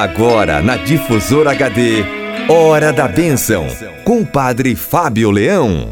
Agora na Difusora HD, Hora da Bênção, com o Padre Fábio Leão.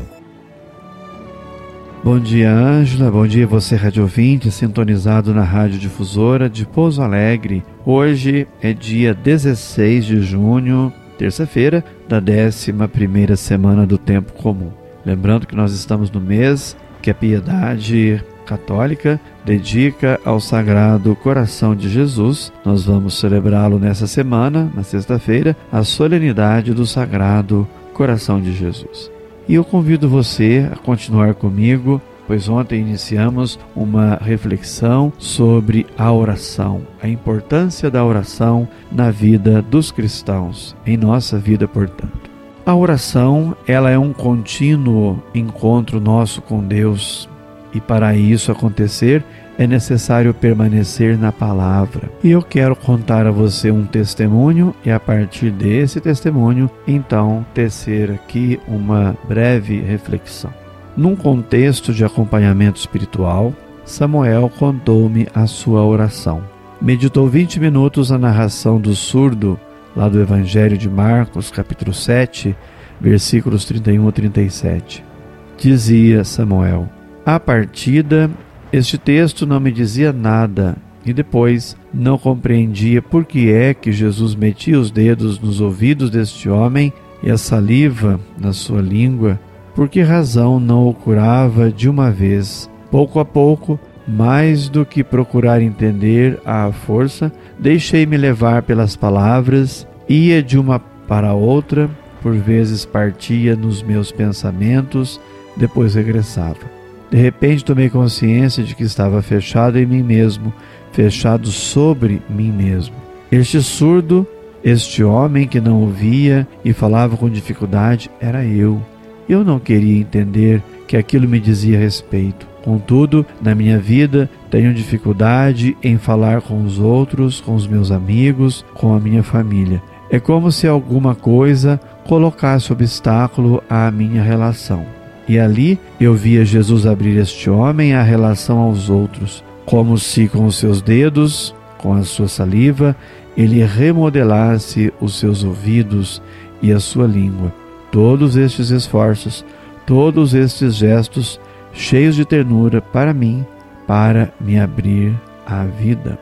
Bom dia, Ângela. Bom dia, você, rádio ouvinte, sintonizado na Rádio Difusora de Pouso Alegre. Hoje é dia 16 de junho, terça-feira, da 11 semana do Tempo Comum. Lembrando que nós estamos no mês que a piedade católica dedica ao Sagrado Coração de Jesus. Nós vamos celebrá-lo nessa semana, na sexta-feira, a solenidade do Sagrado Coração de Jesus. E eu convido você a continuar comigo, pois ontem iniciamos uma reflexão sobre a oração, a importância da oração na vida dos cristãos, em nossa vida, portanto. A oração, ela é um contínuo encontro nosso com Deus, e para isso acontecer, é necessário permanecer na palavra. E eu quero contar a você um testemunho e a partir desse testemunho, então, tecer aqui uma breve reflexão. Num contexto de acompanhamento espiritual, Samuel contou-me a sua oração. Meditou 20 minutos a narração do surdo, lá do Evangelho de Marcos, capítulo 7, versículos 31 a 37. Dizia Samuel: a partida, este texto não me dizia nada e depois não compreendia por que é que Jesus metia os dedos nos ouvidos deste homem e a saliva na sua língua, por que razão não o curava de uma vez. Pouco a pouco, mais do que procurar entender à força, deixei-me levar pelas palavras, ia de uma para outra, por vezes partia nos meus pensamentos, depois regressava. De repente tomei consciência de que estava fechado em mim mesmo, fechado sobre mim mesmo. Este surdo, este homem que não ouvia e falava com dificuldade, era eu. Eu não queria entender que aquilo me dizia respeito. Contudo, na minha vida, tenho dificuldade em falar com os outros, com os meus amigos, com a minha família. É como se alguma coisa colocasse obstáculo à minha relação. E ali eu via Jesus abrir este homem à relação aos outros, como se com os seus dedos, com a sua saliva, ele remodelasse os seus ouvidos e a sua língua. Todos estes esforços, todos estes gestos cheios de ternura para mim, para me abrir à vida.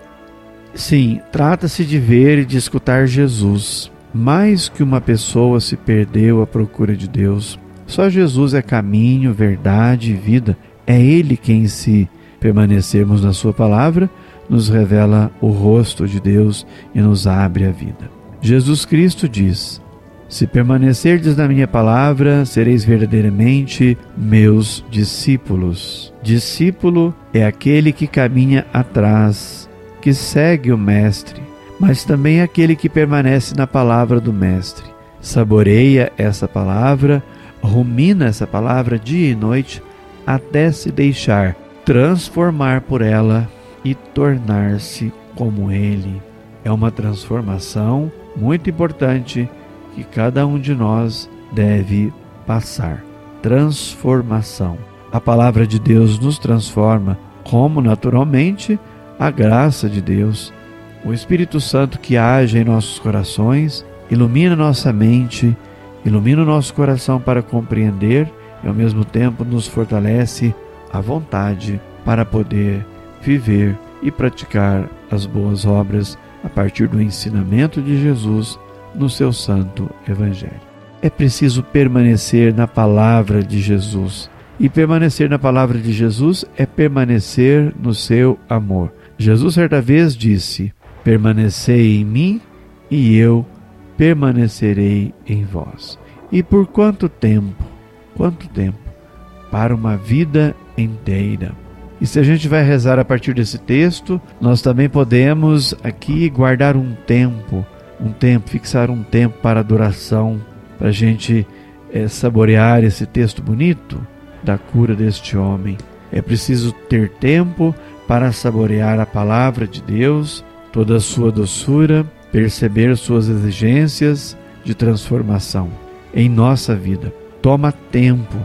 Sim, trata-se de ver e de escutar Jesus. Mais que uma pessoa se perdeu à procura de Deus, só Jesus é caminho, verdade e vida. É Ele quem, se permanecermos na Sua palavra, nos revela o rosto de Deus e nos abre a vida. Jesus Cristo diz: Se permanecerdes na minha palavra, sereis verdadeiramente meus discípulos. Discípulo é aquele que caminha atrás, que segue o Mestre, mas também aquele que permanece na palavra do Mestre. Saboreia essa palavra rumina essa palavra dia e noite até se deixar transformar por ela e tornar-se como ele. É uma transformação muito importante que cada um de nós deve passar. Transformação. A palavra de Deus nos transforma, como naturalmente a graça de Deus, o Espírito Santo que age em nossos corações, ilumina nossa mente ilumina o nosso coração para compreender e ao mesmo tempo nos fortalece a vontade para poder viver e praticar as boas obras a partir do ensinamento de Jesus no seu santo evangelho. É preciso permanecer na palavra de Jesus. E permanecer na palavra de Jesus é permanecer no seu amor. Jesus certa vez disse: Permanecei em mim e eu permanecerei em vós. E por quanto tempo? Quanto tempo? Para uma vida inteira. E se a gente vai rezar a partir desse texto, nós também podemos aqui guardar um tempo, um tempo, fixar um tempo para adoração, para a gente é, saborear esse texto bonito da cura deste homem. É preciso ter tempo para saborear a palavra de Deus, toda a sua doçura, perceber suas exigências de transformação em nossa vida. Toma tempo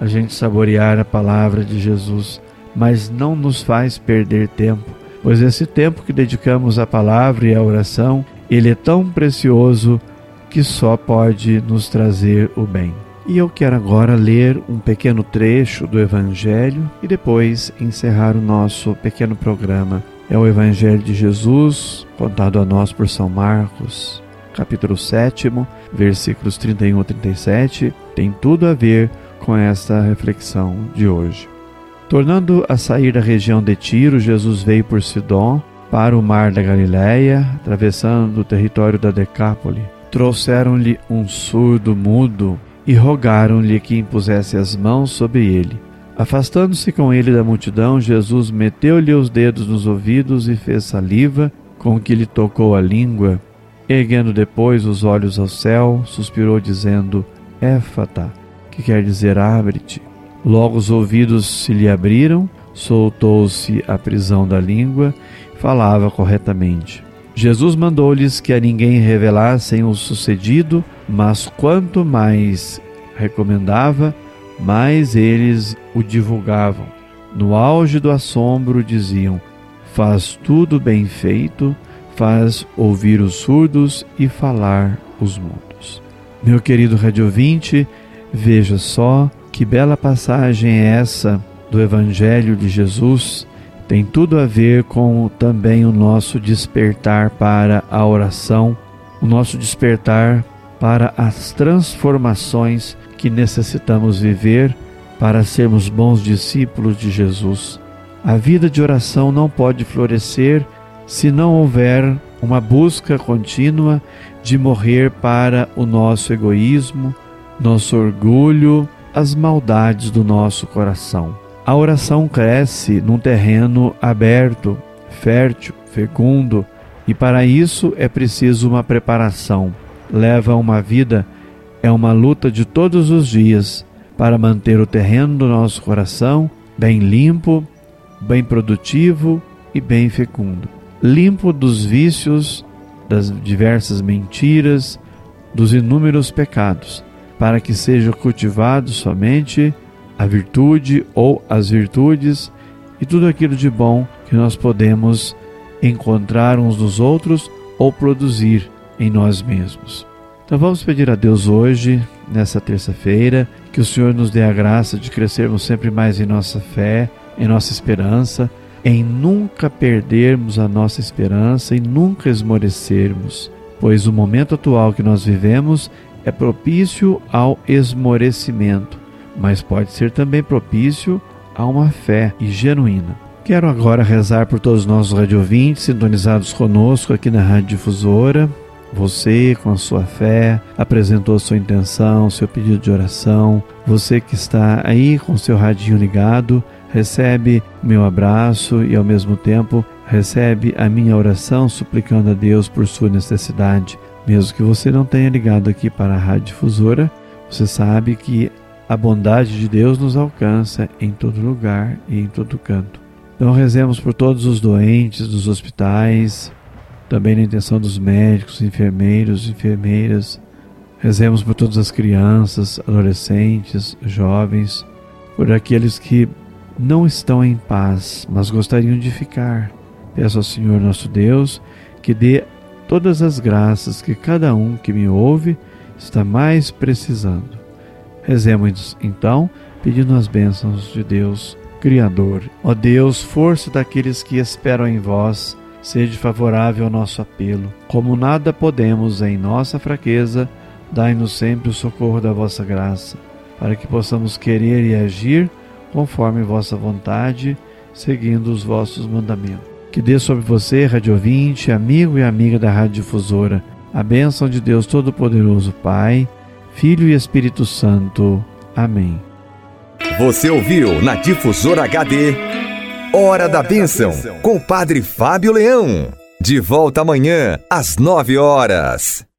a gente saborear a palavra de Jesus, mas não nos faz perder tempo, pois esse tempo que dedicamos à palavra e à oração Ele é tão precioso que só pode nos trazer o bem. E eu quero agora ler um pequeno trecho do Evangelho e depois encerrar o nosso pequeno programa. É o Evangelho de Jesus, contado a nós por São Marcos, capítulo 7, versículos 31 a 37. Tem tudo a ver com esta reflexão de hoje. Tornando a sair da região de Tiro, Jesus veio por Sidom para o mar da Galiléia, atravessando o território da Decápole. Trouxeram-lhe um surdo mudo e rogaram-lhe que impusesse as mãos sobre ele. Afastando-se com ele da multidão, Jesus meteu-lhe os dedos nos ouvidos e fez saliva, com que lhe tocou a língua. Erguendo depois os olhos ao céu, suspirou, dizendo: Éfata, que quer dizer abre-te. Logo os ouvidos se lhe abriram, soltou-se a prisão da língua, falava corretamente. Jesus mandou-lhes que a ninguém revelassem o sucedido, mas quanto mais recomendava, mais eles o divulgavam. No auge do assombro diziam: Faz tudo bem feito, faz ouvir os surdos e falar os mudos. Meu querido radiovinte, veja só que bela passagem é essa do Evangelho de Jesus tem tudo a ver com também o nosso despertar para a oração, o nosso despertar para as transformações que necessitamos viver para sermos bons discípulos de Jesus. A vida de oração não pode florescer se não houver uma busca contínua de morrer para o nosso egoísmo, nosso orgulho, as maldades do nosso coração. A oração cresce num terreno aberto, fértil, fecundo, e para isso é preciso uma preparação. Leva uma vida, é uma luta de todos os dias para manter o terreno do nosso coração bem limpo, bem produtivo e bem fecundo. Limpo dos vícios, das diversas mentiras, dos inúmeros pecados, para que seja cultivado somente a virtude ou as virtudes e tudo aquilo de bom que nós podemos encontrar uns nos outros ou produzir em nós mesmos. Então vamos pedir a Deus hoje, nessa terça-feira, que o Senhor nos dê a graça de crescermos sempre mais em nossa fé, em nossa esperança, em nunca perdermos a nossa esperança e nunca esmorecermos, pois o momento atual que nós vivemos é propício ao esmorecimento mas pode ser também propício a uma fé e genuína. Quero agora rezar por todos os nossos radiovintes sintonizados conosco aqui na Rádio Difusora. Você, com a sua fé, apresentou sua intenção, seu pedido de oração. Você que está aí com seu radinho ligado, recebe meu abraço e ao mesmo tempo recebe a minha oração suplicando a Deus por sua necessidade. Mesmo que você não tenha ligado aqui para a Rádio Difusora, você sabe que a bondade de Deus nos alcança em todo lugar e em todo canto. Então rezemos por todos os doentes dos hospitais, também na intenção dos médicos, enfermeiros, enfermeiras. Rezemos por todas as crianças, adolescentes, jovens, por aqueles que não estão em paz, mas gostariam de ficar. Peço ao Senhor nosso Deus que dê todas as graças que cada um que me ouve está mais precisando Rezemos então, pedindo as bênçãos de Deus, Criador. Ó Deus, força daqueles que esperam em vós, sede favorável ao nosso apelo. Como nada podemos em nossa fraqueza, dai-nos sempre o socorro da vossa graça, para que possamos querer e agir conforme vossa vontade, seguindo os vossos mandamentos. Que dê sobre você, rádio ouvinte, amigo e amiga da Rádio Difusora, a bênção de Deus Todo-Poderoso, Pai, Filho e Espírito Santo. Amém. Você ouviu na Difusora HD Hora da Bênção com o Padre Fábio Leão. De volta amanhã às nove horas.